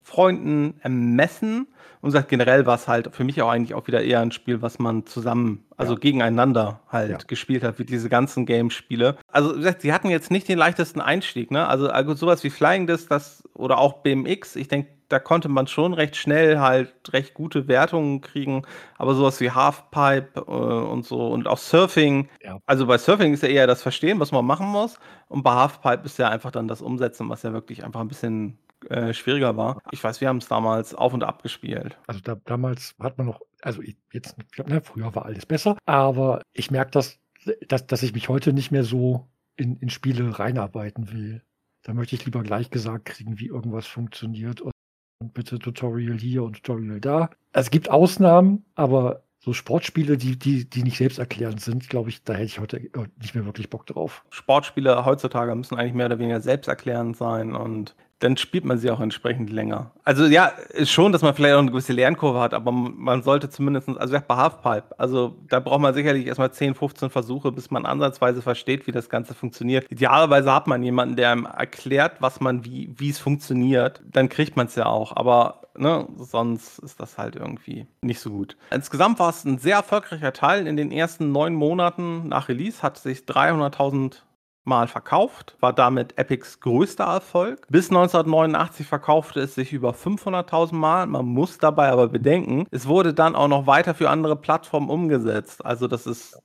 Freunden ermessen und sagt, generell war es halt für mich auch eigentlich auch wieder eher ein Spiel, was man zusammen, also ja. gegeneinander halt ja. gespielt hat, wie diese ganzen Game-Spiele. Also, wie gesagt, sie hatten jetzt nicht den leichtesten Einstieg, ne? Also, also sowas wie Flying Disc, das, oder auch BMX, ich denke, da konnte man schon recht schnell halt recht gute Wertungen kriegen, aber sowas wie Halfpipe äh, und so und auch Surfing. Ja. Also bei Surfing ist ja eher das Verstehen, was man machen muss, und bei Halfpipe ist ja einfach dann das Umsetzen, was ja wirklich einfach ein bisschen äh, schwieriger war. Ich weiß, wir haben es damals auf und ab gespielt. Also da, damals hat man noch, also jetzt, ne, früher war alles besser, aber ich merke das, dass, dass ich mich heute nicht mehr so in, in Spiele reinarbeiten will. Da möchte ich lieber gleich gesagt kriegen, wie irgendwas funktioniert und, und bitte Tutorial hier und Tutorial da. Es gibt Ausnahmen, aber so Sportspiele, die, die, die nicht selbsterklärend sind, glaube ich, da hätte ich heute nicht mehr wirklich Bock drauf. Sportspiele heutzutage müssen eigentlich mehr oder weniger selbsterklärend sein und dann spielt man sie auch entsprechend länger. Also ja, ist schon, dass man vielleicht auch eine gewisse Lernkurve hat, aber man sollte zumindest, also bei Halfpipe, also da braucht man sicherlich erstmal 10, 15 Versuche, bis man ansatzweise versteht, wie das Ganze funktioniert. Idealerweise hat man jemanden, der einem erklärt, was man, wie, wie es funktioniert. Dann kriegt man es ja auch, aber ne, sonst ist das halt irgendwie nicht so gut. Insgesamt war es ein sehr erfolgreicher Teil. In den ersten neun Monaten nach Release hat sich 300.000 Mal verkauft, war damit Epics größter Erfolg. Bis 1989 verkaufte es sich über 500.000 Mal. Man muss dabei aber bedenken, es wurde dann auch noch weiter für andere Plattformen umgesetzt. Also das ist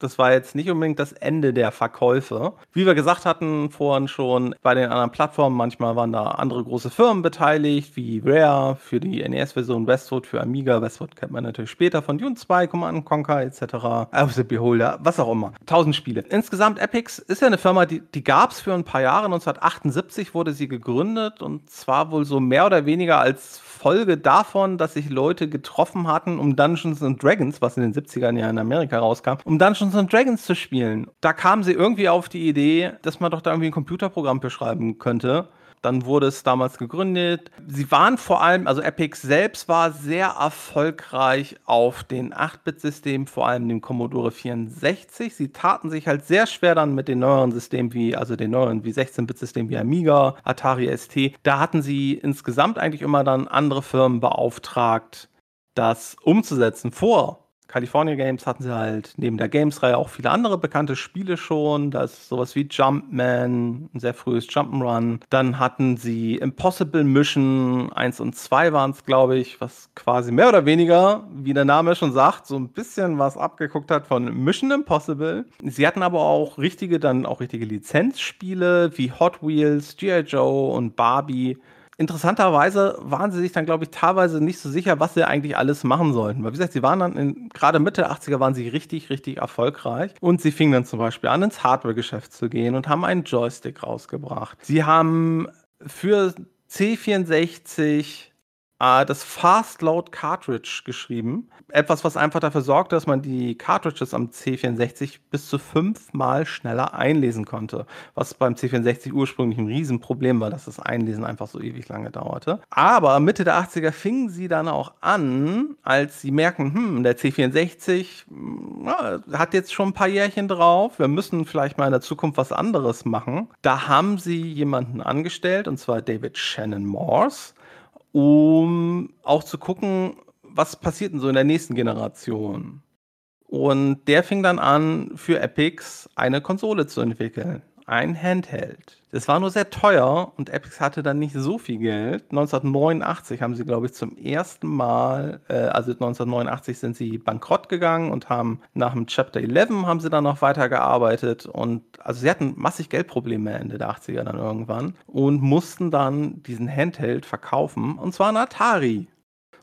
das war jetzt nicht unbedingt das Ende der Verkäufe. Wie wir gesagt hatten vorhin schon, bei den anderen Plattformen, manchmal waren da andere große Firmen beteiligt, wie Rare für die NES-Version, Westwood für Amiga. Westwood kennt man natürlich später von Dune 2, Command Conquer etc. Auf the Beholder, was auch immer. Tausend Spiele. Insgesamt Epix ist ja eine Firma, die, die gab es für ein paar Jahre. 1978 wurde sie gegründet und zwar wohl so mehr oder weniger als Folge davon, dass sich Leute getroffen hatten, um Dungeons and Dragons, was in den 70ern ja in Amerika rauskam, um Dungeons and Dragons zu spielen. Da kamen sie irgendwie auf die Idee, dass man doch da irgendwie ein Computerprogramm beschreiben könnte. Dann wurde es damals gegründet. Sie waren vor allem, also Epic selbst war sehr erfolgreich auf den 8-Bit-Systemen, vor allem dem Commodore 64. Sie taten sich halt sehr schwer dann mit den neueren Systemen wie, also den neueren wie 16-Bit-Systemen wie Amiga, Atari ST. Da hatten sie insgesamt eigentlich immer dann andere Firmen beauftragt, das umzusetzen. Vor California Games hatten sie halt neben der Games-Reihe auch viele andere bekannte Spiele schon. Da ist sowas wie Jumpman, ein sehr frühes Jump'n'Run. Dann hatten sie Impossible Mission 1 und 2 waren es, glaube ich, was quasi mehr oder weniger, wie der Name schon sagt, so ein bisschen was abgeguckt hat von Mission Impossible. Sie hatten aber auch richtige, dann auch richtige Lizenzspiele wie Hot Wheels, G.I. Joe und Barbie interessanterweise waren sie sich dann, glaube ich, teilweise nicht so sicher, was sie eigentlich alles machen sollten. Weil, wie gesagt, sie waren dann in, gerade Mitte der 80er waren sie richtig, richtig erfolgreich. Und sie fingen dann zum Beispiel an, ins Hardware-Geschäft zu gehen und haben einen Joystick rausgebracht. Sie haben für C64 äh, das Fast Load Cartridge geschrieben. Etwas, was einfach dafür sorgte, dass man die Cartridges am C64 bis zu fünfmal schneller einlesen konnte. Was beim C64 ursprünglich ein Riesenproblem war, dass das Einlesen einfach so ewig lange dauerte. Aber Mitte der 80er fingen sie dann auch an, als sie merken, hm, der C64 ja, hat jetzt schon ein paar Jährchen drauf, wir müssen vielleicht mal in der Zukunft was anderes machen. Da haben sie jemanden angestellt, und zwar David Shannon Morse um auch zu gucken, was passiert denn so in der nächsten Generation. Und der fing dann an, für Epics eine Konsole zu entwickeln. Ein Handheld. Das war nur sehr teuer und Epics hatte dann nicht so viel Geld. 1989 haben sie, glaube ich, zum ersten Mal, äh, also 1989 sind sie bankrott gegangen und haben nach dem Chapter 11 haben sie dann noch weitergearbeitet und also sie hatten massig Geldprobleme Ende der 80er dann irgendwann und mussten dann diesen Handheld verkaufen und zwar ein Atari.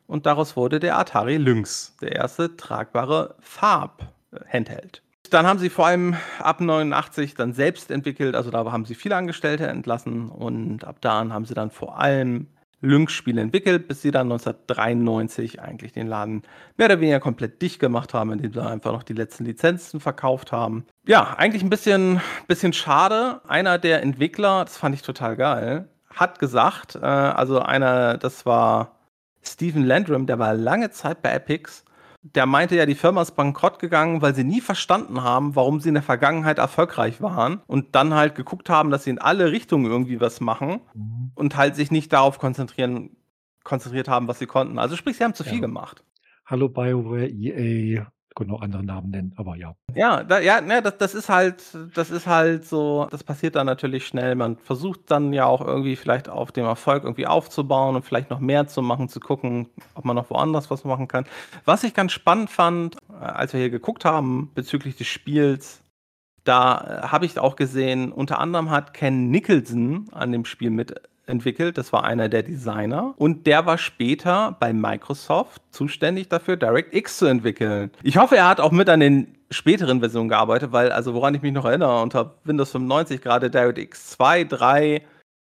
Und daraus wurde der Atari Lynx, der erste tragbare Farb-Handheld. Dann haben sie vor allem ab 89 dann selbst entwickelt, also da haben sie viele Angestellte entlassen und ab da haben sie dann vor allem Lynx-Spiele entwickelt, bis sie dann 1993 eigentlich den Laden mehr oder weniger komplett dicht gemacht haben, indem sie einfach noch die letzten Lizenzen verkauft haben. Ja, eigentlich ein bisschen, bisschen schade. Einer der Entwickler, das fand ich total geil, hat gesagt, äh, also einer, das war Stephen Landrum, der war lange Zeit bei Epics der meinte ja, die Firma ist bankrott gegangen, weil sie nie verstanden haben, warum sie in der Vergangenheit erfolgreich waren und dann halt geguckt haben, dass sie in alle Richtungen irgendwie was machen mhm. und halt sich nicht darauf konzentrieren, konzentriert haben, was sie konnten. Also sprich, sie haben zu viel gemacht. Hallo BioWare, EA, können andere Namen nennen, aber ja. Ja, da, ja, ne, das, das ist halt, das ist halt so, das passiert dann natürlich schnell. Man versucht dann ja auch irgendwie vielleicht auf dem Erfolg irgendwie aufzubauen und vielleicht noch mehr zu machen, zu gucken, ob man noch woanders was machen kann. Was ich ganz spannend fand, äh, als wir hier geguckt haben bezüglich des Spiels, da äh, habe ich auch gesehen, unter anderem hat Ken Nicholson an dem Spiel mit entwickelt. Das war einer der Designer. Und der war später bei Microsoft zuständig dafür, DirectX zu entwickeln. Ich hoffe, er hat auch mit an den späteren Versionen gearbeitet, weil, also woran ich mich noch erinnere, unter Windows 95 gerade DirectX 2, 3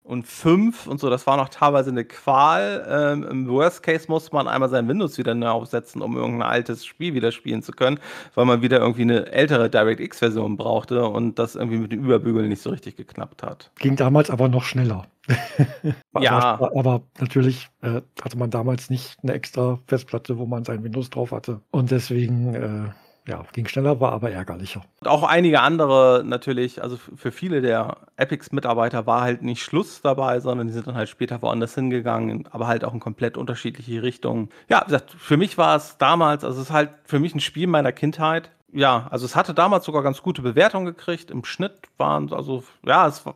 und 5 und so, das war noch teilweise eine Qual. Ähm, Im Worst Case musste man einmal sein Windows wieder neu aufsetzen, um irgendein altes Spiel wieder spielen zu können, weil man wieder irgendwie eine ältere DirectX-Version brauchte und das irgendwie mit dem Überbügeln nicht so richtig geknappt hat. Ging damals aber noch schneller. ja. Aber, aber natürlich äh, hatte man damals nicht eine extra Festplatte, wo man sein Windows drauf hatte. Und deswegen äh, ja, ging schneller, war aber ärgerlicher. Und auch einige andere natürlich, also für viele der Epics-Mitarbeiter war halt nicht Schluss dabei, sondern die sind dann halt später woanders hingegangen, aber halt auch in komplett unterschiedliche Richtungen. Ja, gesagt, für mich war es damals, also es ist halt für mich ein Spiel meiner Kindheit. Ja, also es hatte damals sogar ganz gute Bewertungen gekriegt. Im Schnitt waren, also, ja, es war,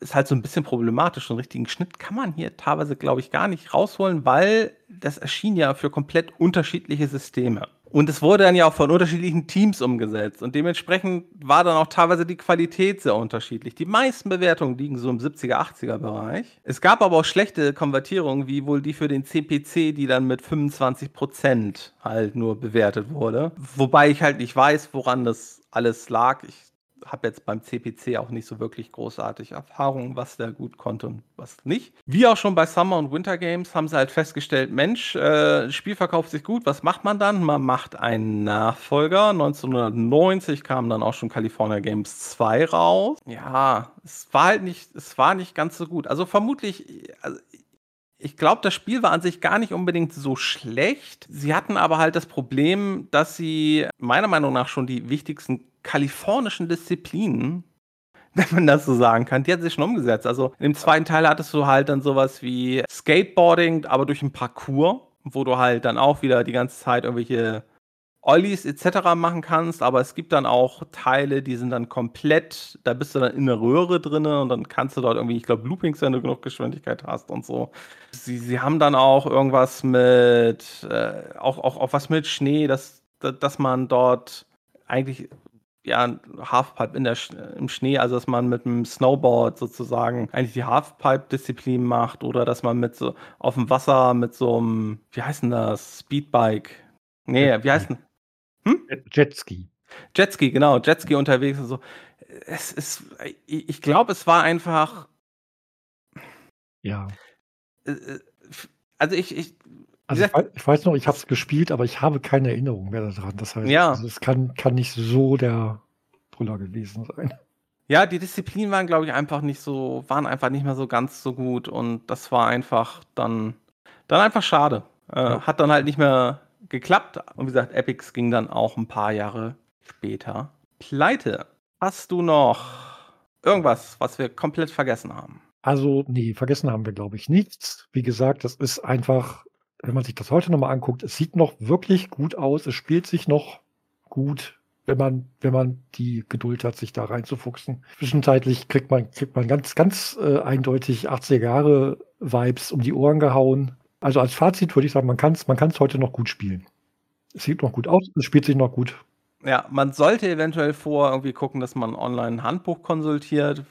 ist halt so ein bisschen problematisch. So einen richtigen Schnitt kann man hier teilweise, glaube ich, gar nicht rausholen, weil das erschien ja für komplett unterschiedliche Systeme. Und es wurde dann ja auch von unterschiedlichen Teams umgesetzt. Und dementsprechend war dann auch teilweise die Qualität sehr unterschiedlich. Die meisten Bewertungen liegen so im 70er, 80er Bereich. Es gab aber auch schlechte Konvertierungen, wie wohl die für den CPC, die dann mit 25 Prozent halt nur bewertet wurde. Wobei ich halt nicht weiß, woran das alles lag. Ich habe jetzt beim CPC auch nicht so wirklich großartig Erfahrung, was der gut konnte und was nicht. Wie auch schon bei Summer und Winter Games haben sie halt festgestellt, Mensch, äh, Spiel verkauft sich gut, was macht man dann? Man macht einen Nachfolger. 1990 kam dann auch schon California Games 2 raus. Ja, es war halt nicht, es war nicht ganz so gut. Also vermutlich, also ich glaube, das Spiel war an sich gar nicht unbedingt so schlecht. Sie hatten aber halt das Problem, dass sie meiner Meinung nach schon die wichtigsten kalifornischen Disziplinen, wenn man das so sagen kann, die hat sich schon umgesetzt. Also im zweiten Teil hattest du halt dann sowas wie Skateboarding, aber durch ein Parcours, wo du halt dann auch wieder die ganze Zeit irgendwelche Ollies etc. machen kannst, aber es gibt dann auch Teile, die sind dann komplett, da bist du dann in der Röhre drin und dann kannst du dort irgendwie, ich glaube, Loopings, wenn du genug Geschwindigkeit hast und so. Sie, sie haben dann auch irgendwas mit, äh, auch, auch, auch was mit Schnee, dass, dass man dort eigentlich ja, Halfpipe in der, im Schnee, also dass man mit dem Snowboard sozusagen eigentlich die Halfpipe-Disziplin macht oder dass man mit so auf dem Wasser mit so einem, wie heißt denn das, Speedbike? Nee, wie heißt denn? Hm? Jetski. Jetski, genau, Jetski unterwegs und so. Es ist, ich glaube, es war einfach. Ja. Äh, äh, also ich, ich, also ich, weiß, ich weiß noch, ich habe es gespielt, aber ich habe keine Erinnerung mehr daran. Das heißt, ja. also es kann, kann nicht so der Brüller gewesen sein. Ja, die Disziplinen waren, glaube ich, einfach nicht so, waren einfach nicht mehr so ganz so gut und das war einfach dann, dann einfach schade. Äh, ja. Hat dann halt nicht mehr geklappt und wie gesagt, Epics ging dann auch ein paar Jahre später pleite. Hast du noch irgendwas, was wir komplett vergessen haben? Also, nee, vergessen haben wir, glaube ich, nichts. Wie gesagt, das ist einfach, wenn man sich das heute nochmal anguckt, es sieht noch wirklich gut aus, es spielt sich noch gut wenn man, wenn man die Geduld hat, sich da reinzufuchsen. Zwischenzeitlich kriegt man, kriegt man ganz, ganz äh, eindeutig 80er Jahre Vibes um die Ohren gehauen. Also als Fazit würde ich sagen, man kann es man kann's heute noch gut spielen. Es sieht noch gut aus, es spielt sich noch gut. Ja, man sollte eventuell vor irgendwie gucken, dass man online ein Handbuch konsultiert,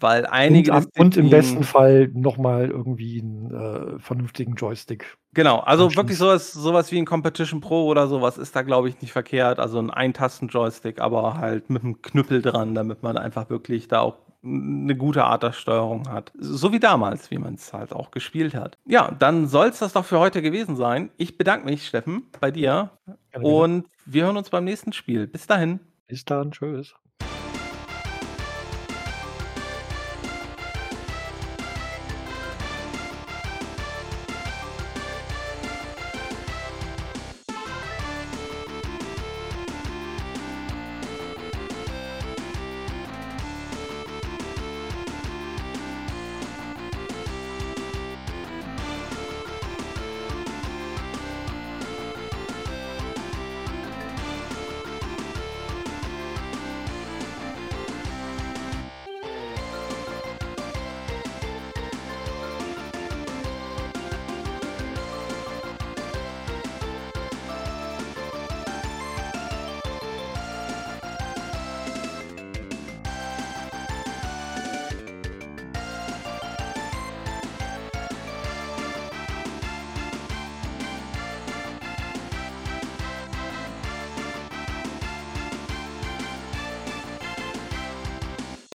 weil einige. Und, und im besten Fall nochmal irgendwie einen äh, vernünftigen Joystick. Genau, also wirklich sowas, sowas wie ein Competition Pro oder sowas ist da, glaube ich, nicht verkehrt. Also ein Eintasten-Joystick, aber halt mit einem Knüppel dran, damit man einfach wirklich da auch eine gute Art der Steuerung hat. So wie damals, wie man es halt auch gespielt hat. Ja, dann soll es das doch für heute gewesen sein. Ich bedanke mich, Steffen, bei dir. Gerne, und wir hören uns beim nächsten Spiel. Bis dahin. Bis dann, tschüss.